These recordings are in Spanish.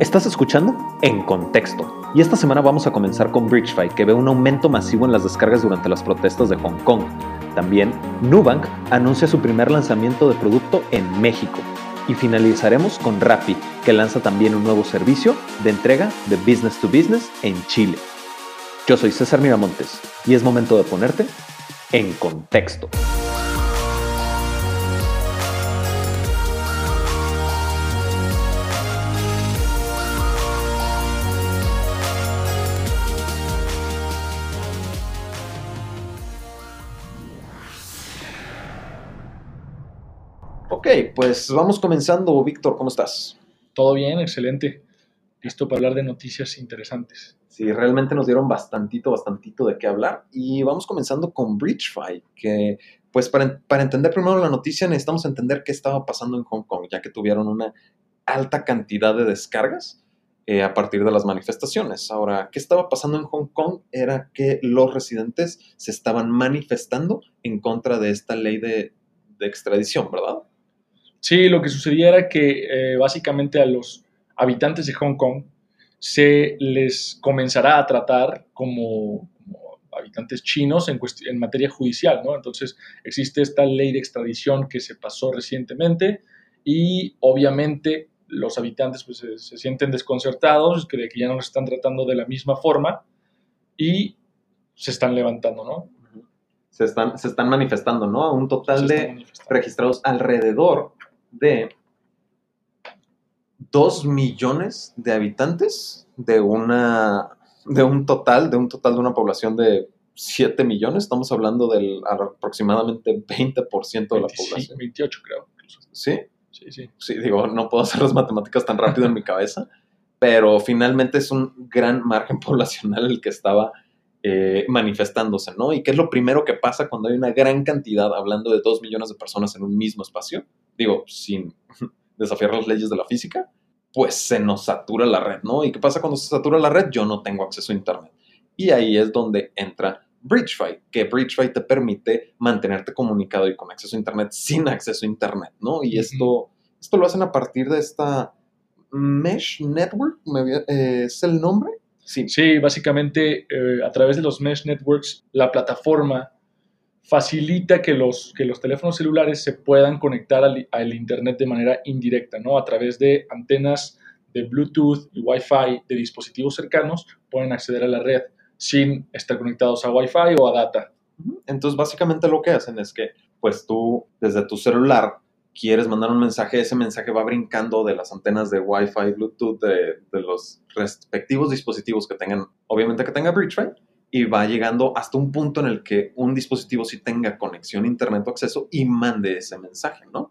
Estás escuchando En Contexto. Y esta semana vamos a comenzar con BridgeFi, que ve un aumento masivo en las descargas durante las protestas de Hong Kong. También, Nubank anuncia su primer lanzamiento de producto en México. Y finalizaremos con Rappi, que lanza también un nuevo servicio de entrega de business to business en Chile. Yo soy César Miramontes y es momento de ponerte en contexto. Pues vamos comenzando. Víctor, ¿cómo estás? Todo bien, excelente. Listo para hablar de noticias interesantes. Sí, realmente nos dieron bastantito, bastantito de qué hablar. Y vamos comenzando con BridgeFi, que pues para, para entender primero la noticia necesitamos entender qué estaba pasando en Hong Kong, ya que tuvieron una alta cantidad de descargas eh, a partir de las manifestaciones. Ahora, ¿qué estaba pasando en Hong Kong? Era que los residentes se estaban manifestando en contra de esta ley de, de extradición, ¿verdad? Sí, lo que sucedía era que eh, básicamente a los habitantes de Hong Kong se les comenzará a tratar como, como habitantes chinos en, en, materia judicial, ¿no? Entonces existe esta ley de extradición que se pasó recientemente y obviamente los habitantes pues, se, se sienten desconcertados, creen que ya no los están tratando de la misma forma y se están levantando, ¿no? Se están, se están manifestando, ¿no? Un total de registrados alrededor de 2 millones de habitantes de una de un total de un total de una población de 7 millones, estamos hablando del aproximadamente 20% de la población. 28 creo. ¿Sí? Sí, sí. Sí, digo, no puedo hacer las matemáticas tan rápido en mi cabeza, pero finalmente es un gran margen poblacional el que estaba eh, manifestándose, ¿no? ¿Y qué es lo primero que pasa cuando hay una gran cantidad, hablando de 2 millones de personas en un mismo espacio? Digo, sin desafiar las leyes de la física, pues se nos satura la red, ¿no? ¿Y qué pasa cuando se satura la red? Yo no tengo acceso a Internet. Y ahí es donde entra BridgeFi, que BridgeFi te permite mantenerte comunicado y con acceso a Internet sin acceso a Internet, ¿no? Y esto, esto lo hacen a partir de esta Mesh Network, eh, ¿es el nombre? Sí, sí básicamente eh, a través de los Mesh Networks, la plataforma facilita que los, que los teléfonos celulares se puedan conectar al, Internet de manera indirecta, ¿no? A través de antenas de Bluetooth y Wi-Fi de dispositivos cercanos, pueden acceder a la red sin estar conectados a Wi-Fi o a data. Entonces, básicamente lo que hacen es que, pues tú, desde tu celular, quieres mandar un mensaje, ese mensaje va brincando de las antenas de Wi-Fi, Bluetooth, de, los respectivos dispositivos que tengan, obviamente que tenga BridgeFi, y va llegando hasta un punto en el que un dispositivo sí tenga conexión, internet o acceso y mande ese mensaje, ¿no?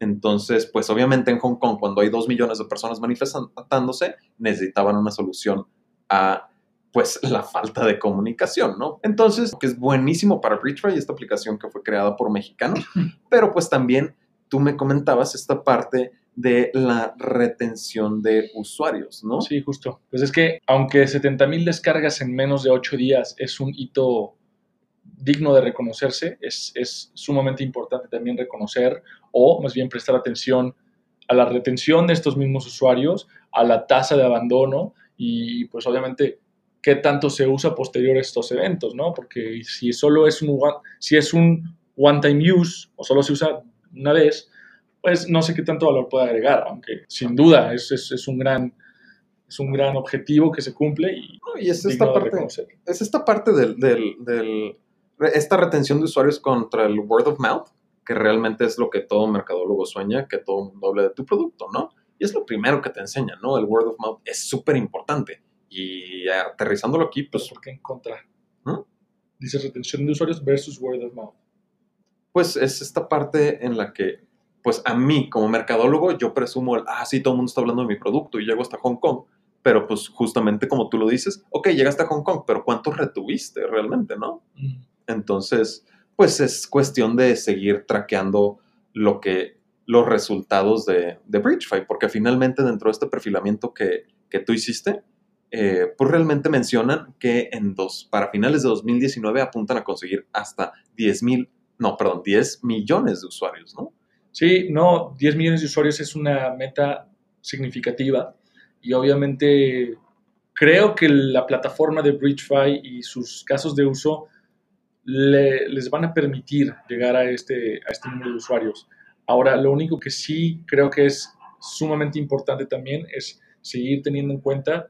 Entonces, pues obviamente en Hong Kong, cuando hay dos millones de personas manifestándose, necesitaban una solución a pues la falta de comunicación, ¿no? Entonces, que es buenísimo para BridgeFi, esta aplicación que fue creada por mexicanos, pero pues también tú me comentabas esta parte de la retención de usuarios, ¿no? Sí, justo. Pues es que aunque 70 mil descargas en menos de 8 días es un hito digno de reconocerse, es, es, sumamente importante también reconocer o más bien prestar atención a la retención de estos mismos usuarios, a la tasa de abandono y pues obviamente qué tanto se usa posterior a estos eventos, ¿no? Porque si solo es un, si es un one-time use o solo se usa una vez, pues no sé qué tanto valor puede agregar, aunque sin duda es, es, es un gran es un gran objetivo que se cumple y, no, y es, esta parte, es esta parte del, del, del, esta retención de usuarios contra el word of mouth, que realmente es lo que todo mercadólogo sueña, que todo mundo hable de tu producto, ¿no? Y es lo primero que te enseña, ¿no? El word of mouth es súper importante. Y aterrizándolo aquí, pues... ¿Por qué en contra? ¿no? Dice retención de usuarios versus word of mouth. Pues es esta parte en la que pues a mí como mercadólogo yo presumo, el, ah, sí, todo el mundo está hablando de mi producto y llego hasta Hong Kong, pero pues justamente como tú lo dices, ok, llegaste a Hong Kong, pero ¿cuántos retuviste realmente, no? Mm. Entonces, pues es cuestión de seguir traqueando lo que, los resultados de, de BridgeFi, porque finalmente dentro de este perfilamiento que, que tú hiciste, eh, pues realmente mencionan que en dos, para finales de 2019 apuntan a conseguir hasta 10 mil, no, perdón, 10 millones de usuarios, ¿no? Sí, no, 10 millones de usuarios es una meta significativa y obviamente creo que la plataforma de BridgeFi y sus casos de uso les van a permitir llegar a este, a este número de usuarios. Ahora, lo único que sí creo que es sumamente importante también es seguir teniendo en cuenta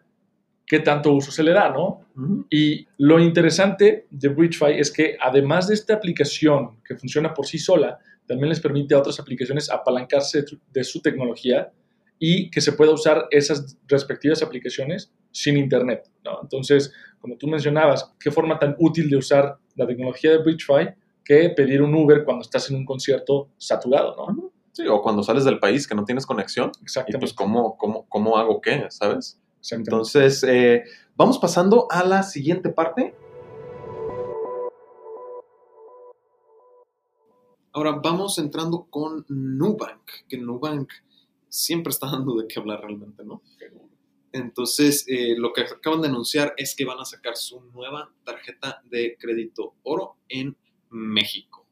qué tanto uso se le da, ¿no? Y lo interesante de BridgeFi es que además de esta aplicación que funciona por sí sola, también les permite a otras aplicaciones apalancarse de su tecnología y que se pueda usar esas respectivas aplicaciones sin internet, ¿no? Entonces, como tú mencionabas, qué forma tan útil de usar la tecnología de BridgeFi que pedir un Uber cuando estás en un concierto saturado, ¿no? Sí, o cuando sales del país que no tienes conexión. Exactamente. Y pues, ¿cómo, cómo, cómo hago qué? ¿Sabes? Entonces, eh, vamos pasando a la siguiente parte. Ahora vamos entrando con Nubank, que Nubank siempre está dando de qué hablar realmente, ¿no? Entonces, eh, lo que acaban de anunciar es que van a sacar su nueva tarjeta de crédito oro en México.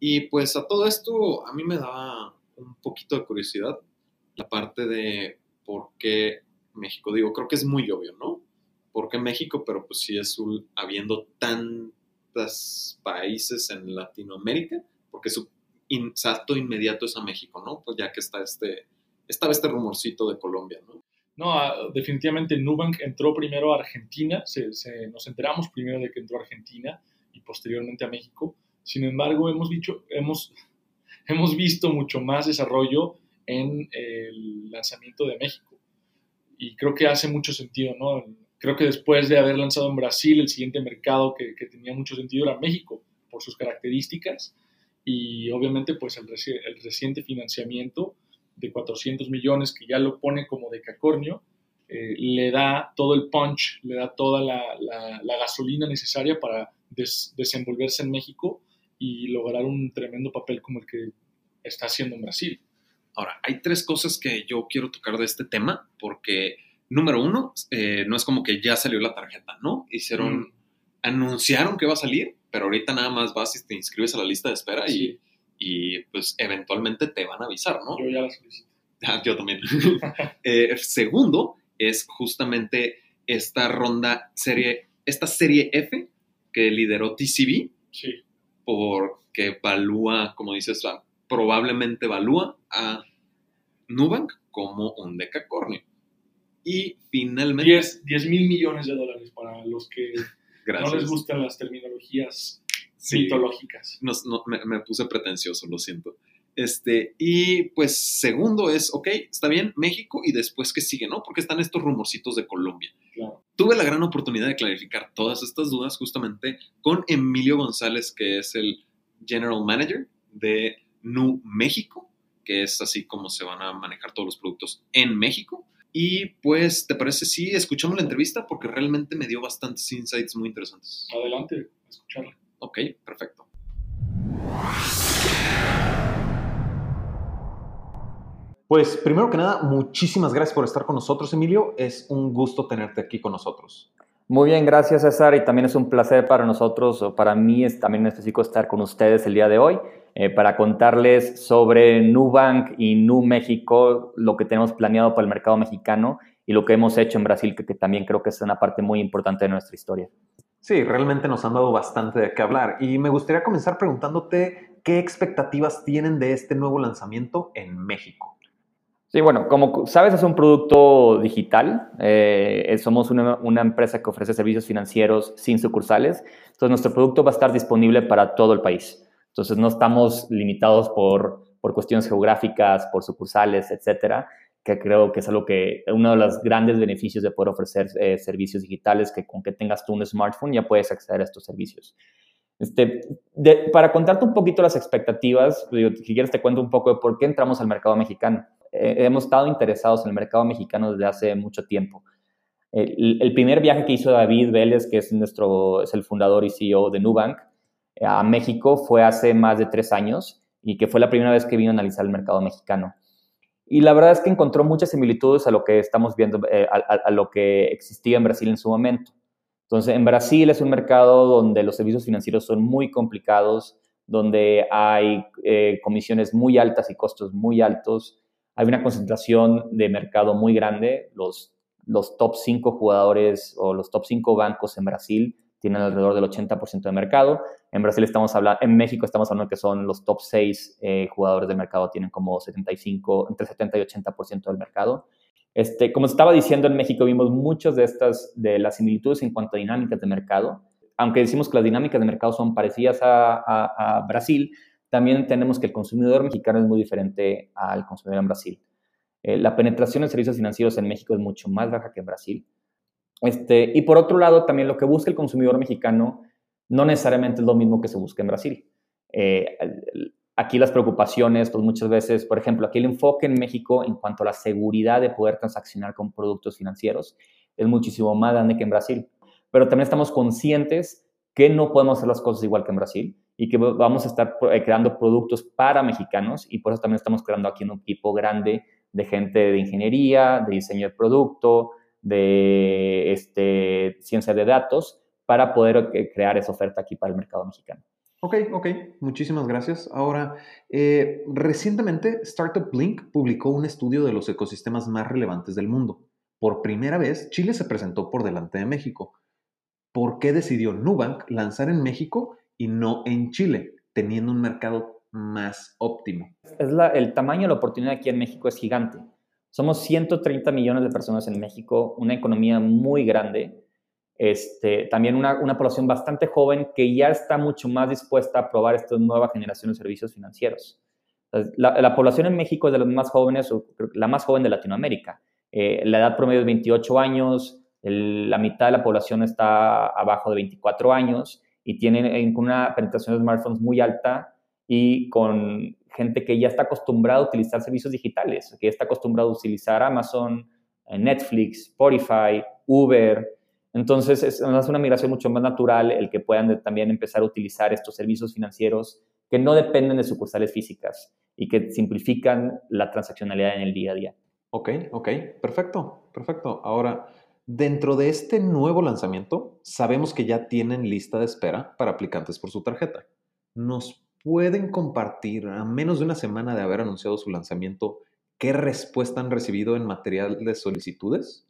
Y pues a todo esto, a mí me da un poquito de curiosidad la parte de por qué México. Digo, creo que es muy obvio, ¿no? ¿Por qué México? Pero pues sí es habiendo tantos países en Latinoamérica, porque su salto inmediato es a México, ¿no? Pues ya que está este, estaba este rumorcito de Colombia, ¿no? No, ah, definitivamente Nubank entró primero a Argentina, nos enteramos primero de que entró a Argentina y posteriormente a México. Sin embargo, hemos, dicho, hemos, hemos visto mucho más desarrollo en el lanzamiento de México. Y creo que hace mucho sentido, ¿no? Creo que después de haber lanzado en Brasil, el siguiente mercado que, que tenía mucho sentido era México, por sus características y obviamente pues el, el reciente financiamiento de 400 millones que ya lo pone como de cacornio, eh, le da todo el punch, le da toda la, la, gasolina necesaria para desenvolverse en México y lograr un tremendo papel como el que está haciendo en Brasil. Ahora, hay tres cosas que yo quiero tocar de este tema, porque número uno, eh, no es como que ya salió la tarjeta, ¿no? Hicieron, mm. Anunciaron que va a salir, pero ahorita nada más vas y te inscribes a la lista de espera y y pues eventualmente te van a avisar, ¿no? Yo ya la solicité. Ah, yo también. Eh, segundo es justamente esta ronda serie, esta serie F que lideró TCB. Sí. Porque evalúa, como dices, probablemente evalúa a Nubank como un decacornio. Y finalmente... 10 mil millones de dólares para los que no les gustan las terminologías mitológicas. me, puse pretencioso, lo siento. Este, y pues segundo es, ok, está bien, México y después que sigue, ¿no? Porque están estos rumorcitos de Colombia. Tuve la gran oportunidad de clarificar todas estas dudas justamente con Emilio González, que es el General Manager de Nu México, que es así como se van a manejar todos los productos en México. Y pues, ¿te parece si escuchamos la entrevista? Porque realmente me dio bastantes insights muy interesantes. Adelante, escucharla. Ok, perfecto. Pues primero que nada, muchísimas gracias por estar con nosotros, Emilio. Es un gusto tenerte aquí con nosotros. Muy bien, gracias César y también es un placer para nosotros, o para mí es también específico estar con ustedes el día de hoy eh, para contarles sobre Nubank y Nu México, lo que tenemos planeado para el mercado mexicano y lo que hemos hecho en Brasil, que también creo que es una parte muy importante de nuestra historia. Sí, realmente nos han dado bastante de qué hablar y me gustaría comenzar preguntándote qué expectativas tienen de este nuevo lanzamiento en México. Sí, bueno, como sabes, es un producto digital. Eh, somos una, una, empresa que ofrece servicios financieros sin sucursales. Entonces, nuestro producto va a estar disponible para todo el país. Entonces, no estamos limitados por, por cuestiones geográficas, por sucursales, etcétera que creo que es algo que uno de los grandes beneficios de poder ofrecer eh, servicios digitales, que con que tengas tú un smartphone ya puedes acceder a estos servicios. Este, para contarte un poquito las expectativas, si quieres te cuento un poco de por qué entramos al mercado mexicano. Eh, hemos estado interesados en el mercado mexicano desde hace mucho tiempo. El, el, primer viaje que hizo David Vélez, que es, nuestro, es el fundador y CEO de Nubank, a México fue hace más de tres años y que fue la primera vez que vino a analizar el mercado mexicano. Y la verdad es que encontró muchas similitudes a lo que estamos viendo, eh, a, lo que existía en Brasil en su momento. Entonces, en Brasil es un mercado donde los servicios financieros son muy complicados, donde hay eh, comisiones muy altas y costos muy altos. hay una concentración de mercado muy grande. Los, los top 5 jugadores o los top 5 bancos en Brasil tienen alrededor del 80% de mercado. En Brasil estamos hablando, en México estamos hablando que son los top 6 eh, jugadores del mercado, tienen como 75, entre 70 y 80% del mercado. Este, como estaba diciendo, en México vimos muchas de estas, de las similitudes en cuanto a dinámicas de mercado. Aunque decimos que las dinámicas de mercado son parecidas a, Brasil, también tenemos que el consumidor mexicano es muy diferente al consumidor en Brasil. Eh, la penetración en servicios financieros en México es mucho más baja que en Brasil. Este, y por otro lado, también lo que busca el consumidor mexicano no necesariamente es lo mismo que se busca en Brasil. Eh, aquí las preocupaciones, pues muchas veces, por ejemplo, aquí el enfoque en México en cuanto a la seguridad de poder transaccionar con productos financieros es muchísimo más grande que en Brasil. Pero también estamos conscientes que no podemos hacer las cosas igual que en Brasil y que vamos a estar eh, creando productos para mexicanos y por eso también estamos creando aquí un equipo grande de gente de ingeniería, de diseño de producto, de este, ciencia de datos, para poder eh, crear esa oferta aquí para el mercado mexicano. Ok, ok, muchísimas gracias. Ahora, eh, recientemente Startup Link publicó un estudio de los ecosistemas más relevantes del mundo. Por primera vez, Chile se presentó por delante de México. ¿Por qué decidió Nubank lanzar en México y no en Chile, teniendo un mercado más óptimo? Es el tamaño de la oportunidad aquí en México es gigante. Somos 130 millones de personas en México, una economía muy grande este, también una, población bastante joven que ya está mucho más dispuesta a probar esta nueva generación de servicios financieros. La, población en México es de las más jóvenes, la más joven de Latinoamérica. Eh, la edad promedio es 28 años, la mitad de la población está abajo de 24 años y tienen una penetración de smartphones muy alta y con gente que ya está acostumbrada a utilizar servicios digitales, que ya está acostumbrada a utilizar Amazon, eh, Netflix, Spotify, Uber, entonces, es una migración mucho más natural el que puedan también empezar a utilizar estos servicios financieros que no dependen de sucursales físicas y que simplifican la transaccionalidad en el día a día. Ok, ok, perfecto, perfecto. Ahora, dentro de este nuevo lanzamiento, sabemos que ya tienen lista de espera para aplicantes por su tarjeta. ¿Nos pueden compartir, a menos de una semana de haber anunciado su lanzamiento, qué respuesta han recibido en material de solicitudes?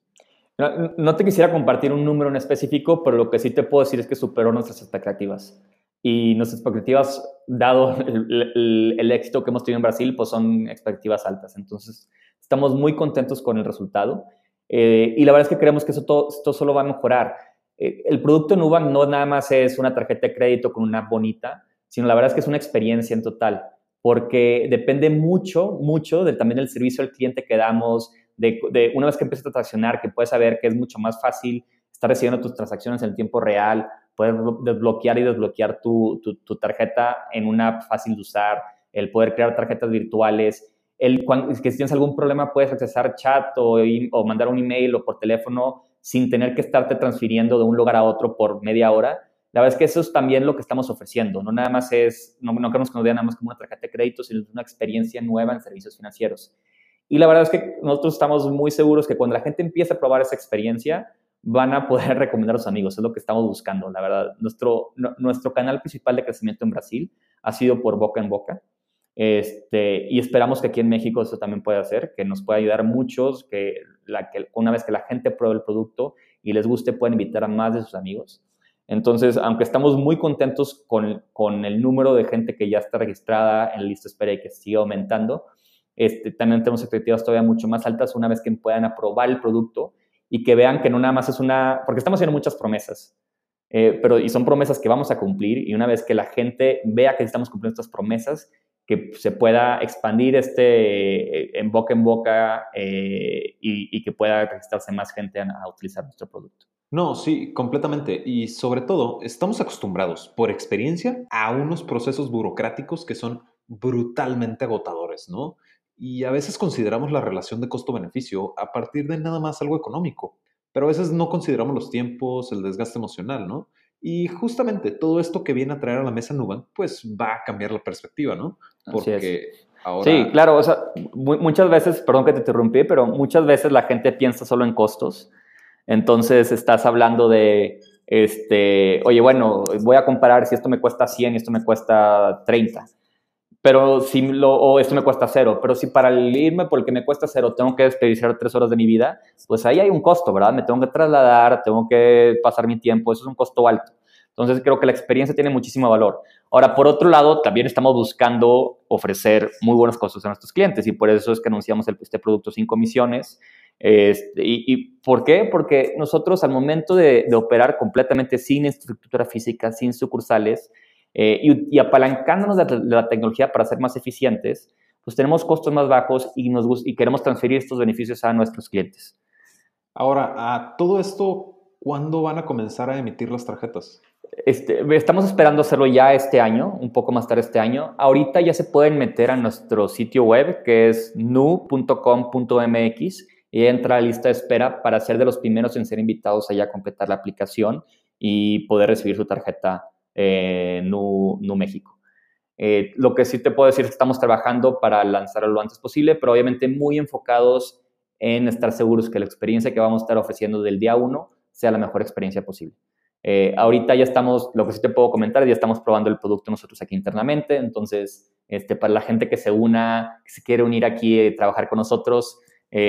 No, te quisiera compartir un número en específico, pero lo que sí te puedo decir es que superó nuestras expectativas. Y nuestras expectativas, dado el, éxito que hemos tenido en Brasil, pues son expectativas altas. Entonces, estamos muy contentos con el resultado. Eh, y la verdad es que creemos que eso todo, esto solo va a mejorar. Eh, el producto Nubank no nada más es una tarjeta de crédito con una bonita, sino la verdad es que es una experiencia en total, porque depende mucho, mucho del, también del servicio al cliente que damos, de, una vez que empiezas a transaccionar, que puedes saber que es mucho más fácil estar recibiendo tus transacciones en tiempo real, poder desbloquear y desbloquear tu, tu, tarjeta en una fácil de usar, el poder crear tarjetas virtuales, el que si tienes algún problema puedes accesar chat o, o mandar un email o por teléfono sin tener que estarte transfiriendo de un lugar a otro por media hora. La verdad es que eso es también lo que estamos ofreciendo. No nada más es, no, no queremos que nos vean nada más como una tarjeta de crédito, sino una experiencia nueva en servicios financieros. Y la verdad es que nosotros estamos muy seguros que cuando la gente empiece a probar esa experiencia, van a poder recomendar a sus amigos. Es lo que estamos buscando, la verdad. Nuestro, nuestro canal principal de crecimiento en Brasil ha sido por boca en boca. Este, y esperamos que aquí en México eso también pueda hacer, que nos pueda ayudar muchos, que, la, que una vez que la gente pruebe el producto y les guste, pueden invitar a más de sus amigos. Entonces, aunque estamos muy contentos con, con el número de gente que ya está registrada en lista espera y que sigue aumentando, este, también tenemos expectativas todavía mucho más altas una vez que puedan aprobar el producto y que vean que no nada más es una, porque estamos haciendo muchas promesas, eh, pero y son promesas que vamos a cumplir y una vez que la gente vea que estamos cumpliendo estas promesas, que se pueda expandir este eh, en boca en boca eh, y, que pueda registrarse más gente a utilizar nuestro producto. No, sí, completamente. Y sobre todo, estamos acostumbrados por experiencia a unos procesos burocráticos que son brutalmente agotadores, ¿no? y a veces consideramos la relación de costo-beneficio a partir de nada más algo económico, pero a veces no consideramos los tiempos, el desgaste emocional, ¿no? Y justamente todo esto que viene a traer a la mesa Nubank, pues va a cambiar la perspectiva, ¿no? Porque ahora... Sí, claro, o sea, muchas veces, perdón que te interrumpí, pero muchas veces la gente piensa solo en costos. Entonces estás hablando de, este, oye, bueno, voy a comparar si esto me cuesta 100 y esto me cuesta 30 pero si lo, o esto me cuesta cero, pero si para irme por el que me cuesta cero tengo que desperdiciar tres horas de mi vida, pues ahí hay un costo, ¿verdad? Me tengo que trasladar, tengo que pasar mi tiempo, eso es un costo alto. Entonces creo que la experiencia tiene muchísimo valor. Ahora, por otro lado, también estamos buscando ofrecer muy buenos costos a nuestros clientes y por eso es que anunciamos este producto sin comisiones. Este, y, por qué? Porque nosotros al momento de, operar completamente sin estructura física, sin sucursales, eh, y, apalancándonos de la, tecnología para ser más eficientes, pues tenemos costos más bajos y queremos transferir estos beneficios a nuestros clientes. Ahora, a todo esto, ¿cuándo van a comenzar a emitir las tarjetas? Este, estamos esperando hacerlo ya este año, un poco más tarde este año. Ahorita ya se pueden meter a nuestro sitio web que es nu.com.mx y entra a la lista de espera para ser de los primeros en ser invitados allá a completar la aplicación y poder recibir su tarjeta eh, Nu, México. Eh, lo que sí te puedo decir es que estamos trabajando para lanzarlo lo antes posible, pero obviamente muy enfocados en estar seguros que la experiencia que vamos a estar ofreciendo del día uno sea la mejor experiencia posible. Eh, ahorita ya estamos, lo que sí te puedo comentar, ya estamos probando el producto nosotros aquí internamente, entonces, este, para la gente que se una, que se quiere unir aquí y trabajar con nosotros,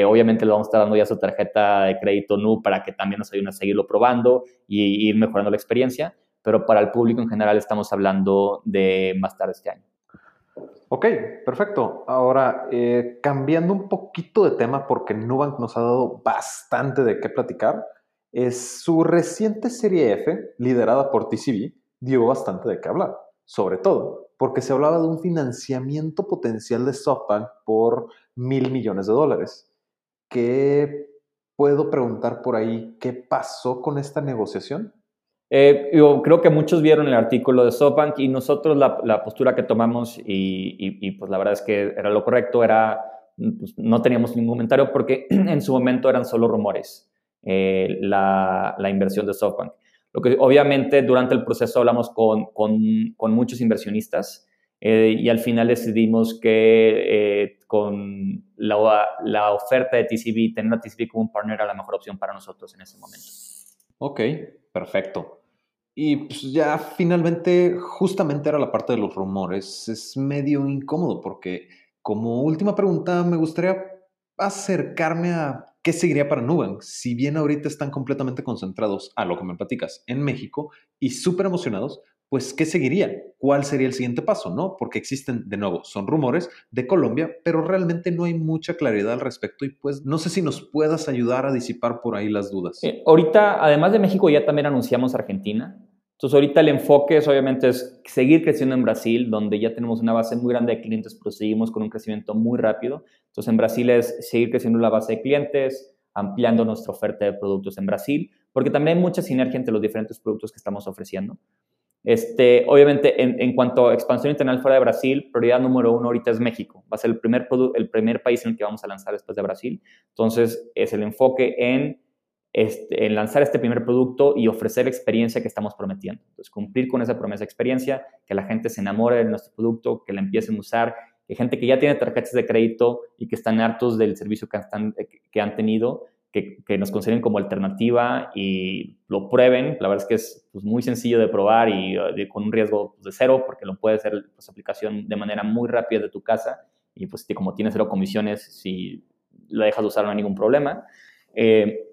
obviamente le vamos a estar dando ya su tarjeta de crédito NU para que también nos ayuden a seguirlo probando y ir mejorando la experiencia pero para el público en general estamos hablando de más tarde este año. Ok, perfecto. Ahora, eh, cambiando un poquito de tema, porque Nubank nos ha dado bastante de qué platicar, su reciente serie F, liderada por TCB, dio bastante de qué hablar. Sobre todo porque se hablaba de un financiamiento potencial de SoftBank por mil millones de dólares. ¿Qué puedo preguntar por ahí? ¿Qué pasó con esta negociación? Eh, yo creo que muchos vieron el artículo de SoftBank y nosotros la, postura que tomamos y, pues la verdad es que era lo correcto, era pues, no teníamos ningún comentario porque en su momento eran solo rumores eh, la, inversión de SoftBank. Lo que obviamente durante el proceso hablamos con, muchos inversionistas eh, y al final decidimos que con la, la oferta de TCB, tener a TCB como un partner era la mejor opción para nosotros en ese momento. Ok, perfecto. Y pues ya finalmente, justamente era la parte de los rumores. Es medio incómodo porque como última pregunta me gustaría acercarme a qué seguiría para Nubank. Si bien ahorita están completamente concentrados a lo que me platicas en México y súper emocionados, pues ¿qué seguiría? ¿Cuál sería el siguiente paso? ¿No? Porque existen, de nuevo, son rumores de Colombia, pero realmente no hay mucha claridad al respecto y pues no sé si nos puedas ayudar a disipar por ahí las dudas. Eh, ahorita, además de México, ya también anunciamos Argentina. Entonces, ahorita el enfoque es obviamente es seguir creciendo en Brasil, donde ya tenemos una base muy grande de clientes, pero seguimos con un crecimiento muy rápido. Entonces, en Brasil es seguir creciendo la base de clientes, ampliando nuestra oferta de productos en Brasil, porque también hay mucha sinergia entre los diferentes productos que estamos ofreciendo. Este, obviamente, en, cuanto a expansión internacional fuera de Brasil, prioridad número uno ahorita es México. Va a ser el primer, el primer país en el que vamos a lanzar después de Brasil. Entonces, es el enfoque en este, en lanzar este primer producto y ofrecer la experiencia que estamos prometiendo. Entonces, cumplir con esa promesa de experiencia, que la gente se enamore de nuestro producto, que la empiecen a usar, que gente que ya tiene tarjetas de crédito y que están hartos del servicio que, que han tenido, que, nos consideren como alternativa y lo prueben. La verdad es que es pues, muy sencillo de probar y con un riesgo pues, de cero, porque lo puede hacer pues, aplicación de manera muy rápida de tu casa y pues como tiene cero comisiones, si lo dejas de usar no hay ningún problema. Eh,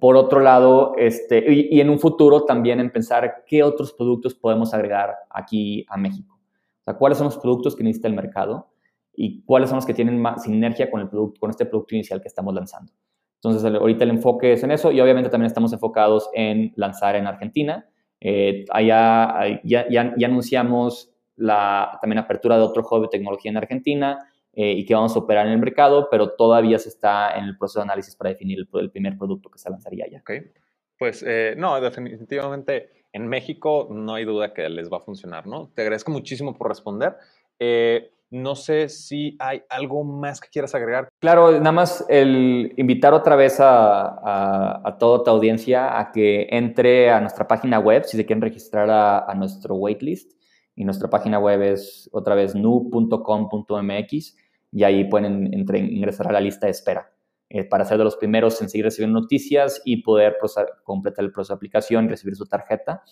por otro lado, este, y, en un futuro también en pensar qué otros productos podemos agregar aquí a México. Sea, cuáles son los productos que necesita el mercado y cuáles son los que tienen más sinergia con, el producto, con este producto inicial que estamos lanzando. Entonces, ahorita el enfoque es en eso y obviamente también estamos enfocados en lanzar en Argentina. Eh, allá ya, ya, ya, anunciamos la también apertura de otro hub de tecnología en Argentina eh, y que vamos a operar en el mercado, pero todavía se está en el proceso de análisis para definir el, primer producto que se lanzaría ya. Ok, pues eh, no, definitivamente en México no hay duda que les va a funcionar, ¿no? Te agradezco muchísimo por responder. Eh, no sé si hay algo más que quieras agregar. Claro, nada más el invitar otra vez a, toda tu audiencia a que entre a nuestra página web si se quieren registrar a, a nuestro waitlist. Y nuestra página web es otra vez nu.com.mx y ahí pueden ingresar a la lista de espera eh, para ser de los primeros en seguir recibiendo noticias y poder completar el proceso de aplicación y recibir su tarjeta.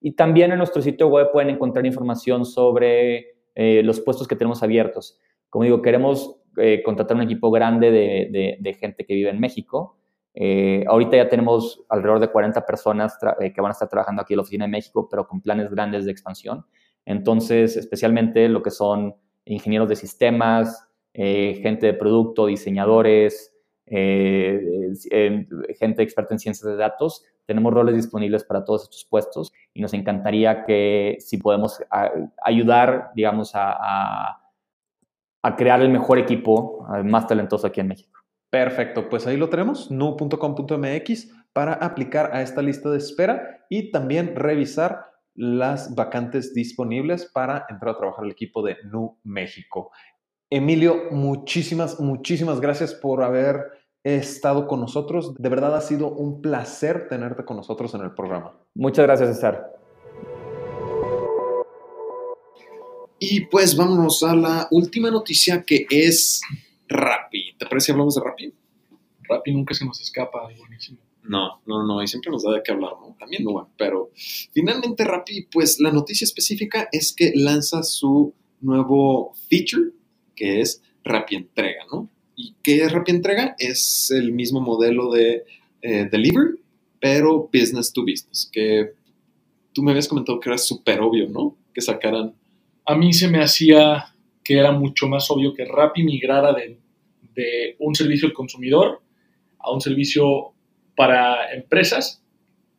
Y también en nuestro sitio web pueden encontrar información sobre eh, los puestos que tenemos abiertos. Como digo, queremos eh, contratar un equipo grande de, gente que vive en México. Eh, ahorita ya tenemos alrededor de 40 personas que van a estar trabajando aquí en la oficina de México, pero con planes grandes de expansión. Entonces, especialmente lo que son ingenieros de sistemas, gente de producto, diseñadores, gente experta en ciencias de datos, tenemos roles disponibles para todos estos puestos y nos encantaría que si podemos ayudar, digamos, a, a, crear el mejor equipo más talentoso aquí en México. Perfecto, pues ahí lo tenemos, nu.com.mx para aplicar a esta lista de espera y también revisar las vacantes disponibles para entrar a trabajar el equipo de Nu México. Emilio, muchísimas, muchísimas gracias por haber estado con nosotros. De verdad ha sido un placer tenerte con nosotros en el programa. Muchas gracias, César. Y pues vámonos a la última noticia que es Rappi. ¿Te parece que hablamos de Rappi? Rappi nunca se nos escapa, buenísimo. No, no, no, y siempre nos da de qué hablar, ¿no? También no, pero finalmente Rappi, pues la noticia específica es que lanza su nuevo feature, que es Rappi Entrega, ¿no? ¿Y qué es Rappi Entrega? Es el mismo modelo de eh, Delivery, pero business to business, que tú me habías comentado que era súper obvio, ¿no? Que sacaran... A mí se me hacía que era mucho más obvio que Rappi migrara de, de un servicio al consumidor a un servicio para empresas,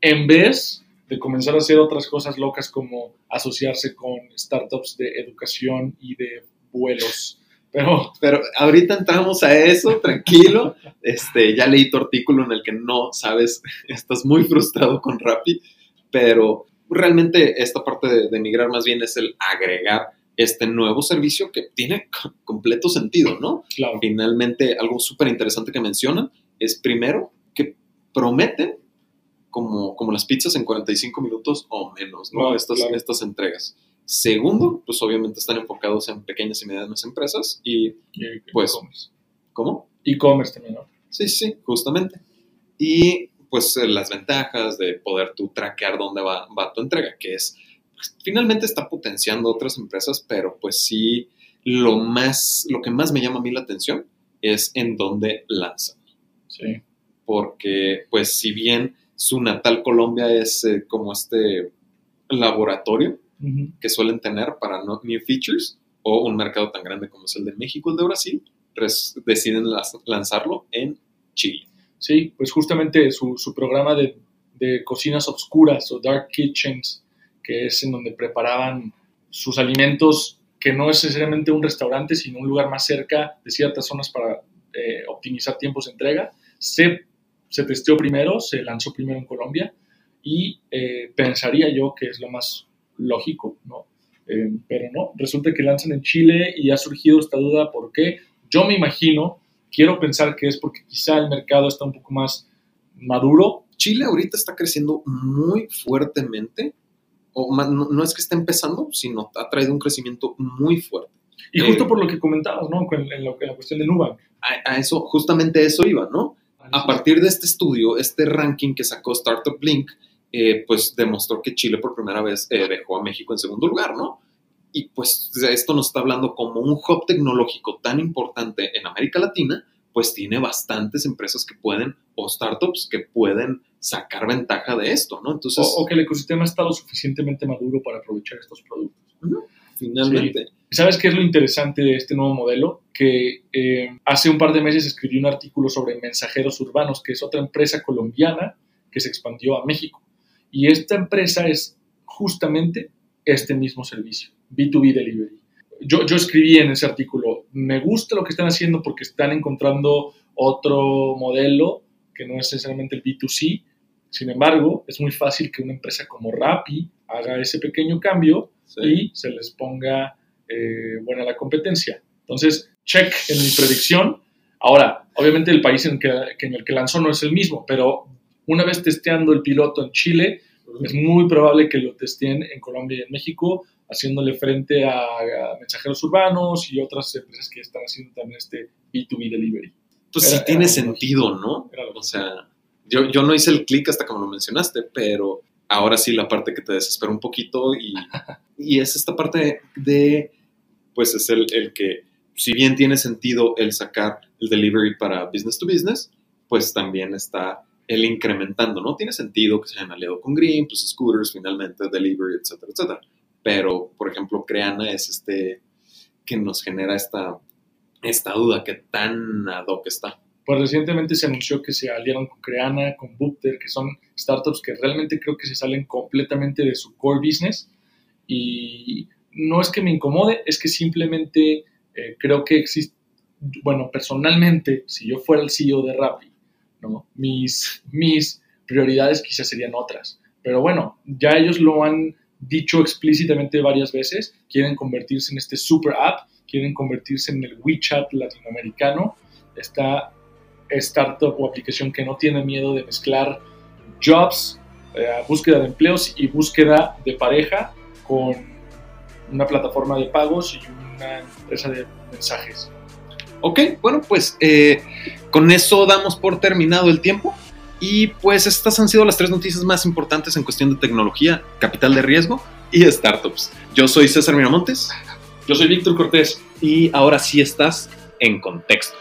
en vez de comenzar a hacer otras cosas locas como asociarse con startups de educación y de vuelos pero, pero ahorita entramos a eso, tranquilo. Este, ya leí tu artículo en el que no sabes, estás muy frustrado con Rappi, pero realmente esta parte de, de migrar más bien es el agregar este nuevo servicio que tiene completo sentido, ¿no? Claro. Finalmente, algo súper interesante que mencionan es primero que prometen como, como las pizzas en 45 minutos o menos, ¿no? estas, estas entregas. Segundo, pues obviamente están enfocados en pequeñas y medianas empresas y, pues... ¿Cómo? E-commerce también, ¿no? Sí, sí, justamente. Y pues eh, las ventajas de poder tú traquear dónde va, va tu entrega, que es, pues, finalmente está potenciando otras empresas, pero pues sí, lo más, lo que más me llama a mí la atención es en dónde lanzan. Sí. Porque pues si bien su natal Colombia es eh, como este laboratorio, que suelen tener para new features o un mercado tan grande como es el de México, el de Brasil, deciden lanzarlo en Chile. Sí, pues justamente su, su programa de, de, cocinas obscuras o dark kitchens, que es en donde preparaban sus alimentos, que no es necesariamente un restaurante, sino un lugar más cerca de ciertas zonas para eh, optimizar tiempos de entrega, se, se testeó primero, se lanzó primero en Colombia y eh, pensaría yo que es lo más lógico, ¿no? Eh, pero no, resulta que lanzan en Chile y ha surgido esta duda, ¿por qué? Yo me imagino, quiero pensar que es porque quizá el mercado está un poco más maduro. Chile ahorita está creciendo muy fuertemente, o no, es que esté empezando, sino ha traído un crecimiento muy fuerte. Y justo eh, por lo que comentabas, ¿no? En, la cuestión de Nubank. A, a, eso, justamente eso iba, ¿no? A partir de este estudio, este ranking que sacó Startup Link, eh, pues demostró que Chile por primera vez eh, dejó a México en segundo lugar, ¿no? Y pues esto nos está hablando como un hub tecnológico tan importante en América Latina, pues tiene bastantes empresas que pueden, o startups que pueden sacar ventaja de esto, ¿no? Entonces, o, que el ecosistema está lo suficientemente maduro para aprovechar estos productos. Finalmente. ¿Sabes qué es lo interesante de este nuevo modelo? Que eh, hace un par de meses escribí un artículo sobre Mensajeros Urbanos, que es otra empresa colombiana que se expandió a México. Y esta empresa es justamente este mismo servicio, B2B Delivery. Yo, yo escribí en ese artículo, me gusta lo que están haciendo porque están encontrando otro modelo que no es necesariamente el B2C. Sin embargo, es muy fácil que una empresa como Rappi haga ese pequeño cambio y se les ponga eh, buena la competencia. Entonces, check en mi predicción. Ahora, obviamente el país en, que, en el que lanzó no es el mismo, pero una vez testeando el piloto en Chile, es muy probable que lo testeen en Colombia y en México, haciéndole frente a, mensajeros urbanos y otras empresas que están haciendo también este B2B delivery. Pues sí tiene sentido, ¿no? O sea, yo, yo no hice el clic hasta como lo mencionaste, pero ahora sí la parte que te desespera un poquito y, y es esta parte de pues es el, el que, si bien tiene sentido el sacar el delivery para business to business, pues también está el incrementando, ¿no? Tiene sentido que se hayan aliado con Green, pues scooters, finalmente, delivery, etcétera, etcétera. Pero, por ejemplo, Creana es este que nos genera esta, esta duda, que tan ad hoc está. Pues recientemente se anunció que se aliaron con Creana, con Boopter, que son startups que realmente creo que se salen completamente de su core business. Y no es que me incomode, es que simplemente eh, creo que existe, bueno, personalmente, si yo fuera el CEO de Rappi, mis prioridades quizás serían otras. Pero bueno, ya ellos lo han dicho explícitamente varias veces, quieren convertirse en este super app, quieren convertirse en el WeChat latinoamericano, esta startup o aplicación que no tiene miedo de mezclar jobs, eh, búsqueda de empleos y búsqueda de pareja con una plataforma de pagos y una empresa de mensajes. Ok, bueno, pues eh, con eso damos por terminado el tiempo. Y pues estas han sido las tres noticias más importantes en cuestión de tecnología, capital de riesgo y startups. Yo soy César Miramontes. Yo soy Víctor Cortés. Y ahora sí estás en contexto.